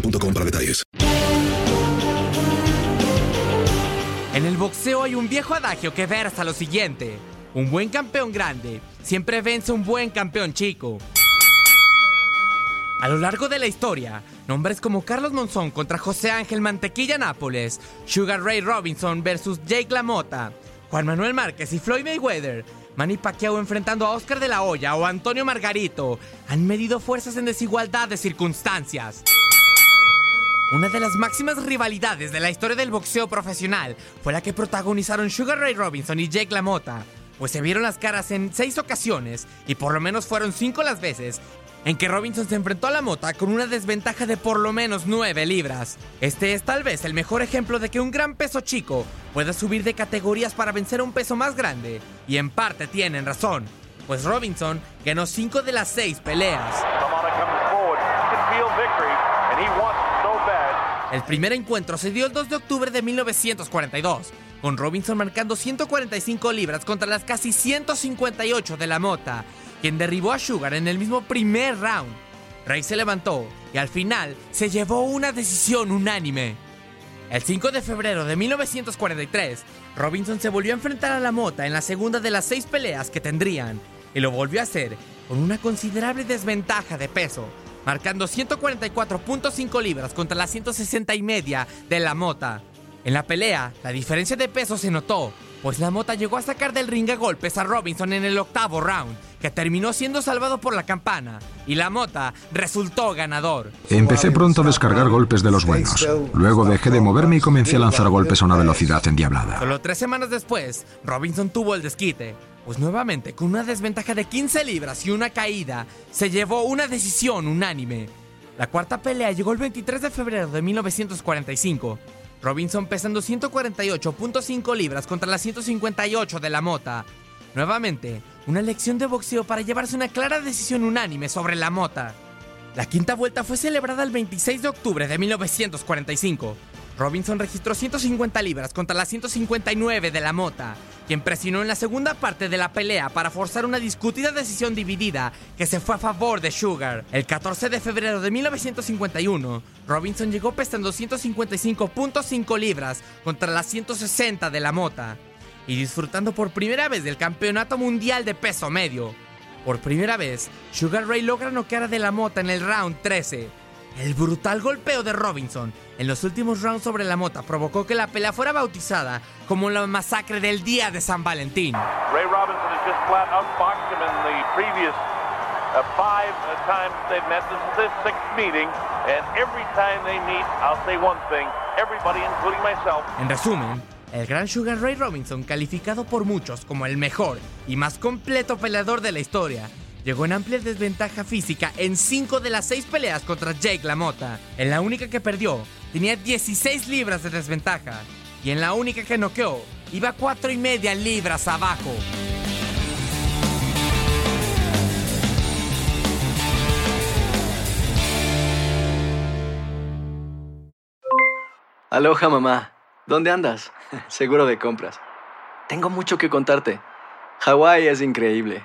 para detalles. En el boxeo hay un viejo adagio que versa lo siguiente. Un buen campeón grande siempre vence un buen campeón chico. A lo largo de la historia, nombres como Carlos Monzón contra José Ángel Mantequilla Nápoles, Sugar Ray Robinson versus Jake LaMotta, Juan Manuel Márquez y Floyd Mayweather, Manny Pacquiao enfrentando a Oscar de la Hoya o Antonio Margarito, han medido fuerzas en desigualdad de circunstancias. Una de las máximas rivalidades de la historia del boxeo profesional fue la que protagonizaron Sugar Ray Robinson y Jake LaMotta, pues se vieron las caras en seis ocasiones y por lo menos fueron cinco las veces en que Robinson se enfrentó a LaMotta con una desventaja de por lo menos 9 libras. Este es tal vez el mejor ejemplo de que un gran peso chico puede subir de categorías para vencer a un peso más grande, y en parte tienen razón, pues Robinson ganó 5 de las 6 peleas. El primer encuentro se dio el 2 de octubre de 1942, con Robinson marcando 145 libras contra las casi 158 de la Mota, quien derribó a Sugar en el mismo primer round. Ray se levantó y al final se llevó una decisión unánime. El 5 de febrero de 1943, Robinson se volvió a enfrentar a la Mota en la segunda de las seis peleas que tendrían, y lo volvió a hacer con una considerable desventaja de peso, marcando 144.5 libras contra las 160 y media de la Mota. En la pelea, la diferencia de peso se notó, pues la Mota llegó a sacar del ring a golpes a Robinson en el octavo round, que terminó siendo salvado por la campana, y la Mota resultó ganador. Empecé pronto a descargar golpes de los buenos. Luego dejé de moverme y comencé a lanzar golpes a una velocidad endiablada. Solo tres semanas después, Robinson tuvo el desquite, pues nuevamente con una desventaja de 15 libras y una caída, se llevó una decisión unánime. La cuarta pelea llegó el 23 de febrero de 1945. Robinson pesando 148.5 libras contra las 158 de la Mota. Nuevamente, una lección de boxeo para llevarse una clara decisión unánime sobre la Mota. La quinta vuelta fue celebrada el 26 de octubre de 1945. Robinson registró 150 libras contra las 159 de la Mota, quien presionó en la segunda parte de la pelea para forzar una discutida decisión dividida que se fue a favor de Sugar. El 14 de febrero de 1951, Robinson llegó pesando 155.5 libras contra las 160 de la Mota y disfrutando por primera vez del campeonato mundial de peso medio. Por primera vez, Sugar Ray logra noquear a De la Mota en el round 13. El brutal golpeo de Robinson en los últimos rounds sobre la mota provocó que la pelea fuera bautizada como la masacre del día de San Valentín. Ray Robinson has just flat outboxed him in the previous uh, five uh, times they've met. This is their sixth meeting, And every time they meet, I'll say one thing everybody, including myself, En resumen, el gran Sugar Ray Robinson, calificado por muchos como el mejor y más completo peleador de la historia, llegó en amplia desventaja física en 5 de las 6 peleas contra Jake LaMotta. En la única que perdió, tenía 16 libras de desventaja. Y en la única que noqueó, iba 4 y media libras abajo. Aloha mamá, ¿dónde andas? Seguro de compras. Tengo mucho que contarte. Hawái es increíble.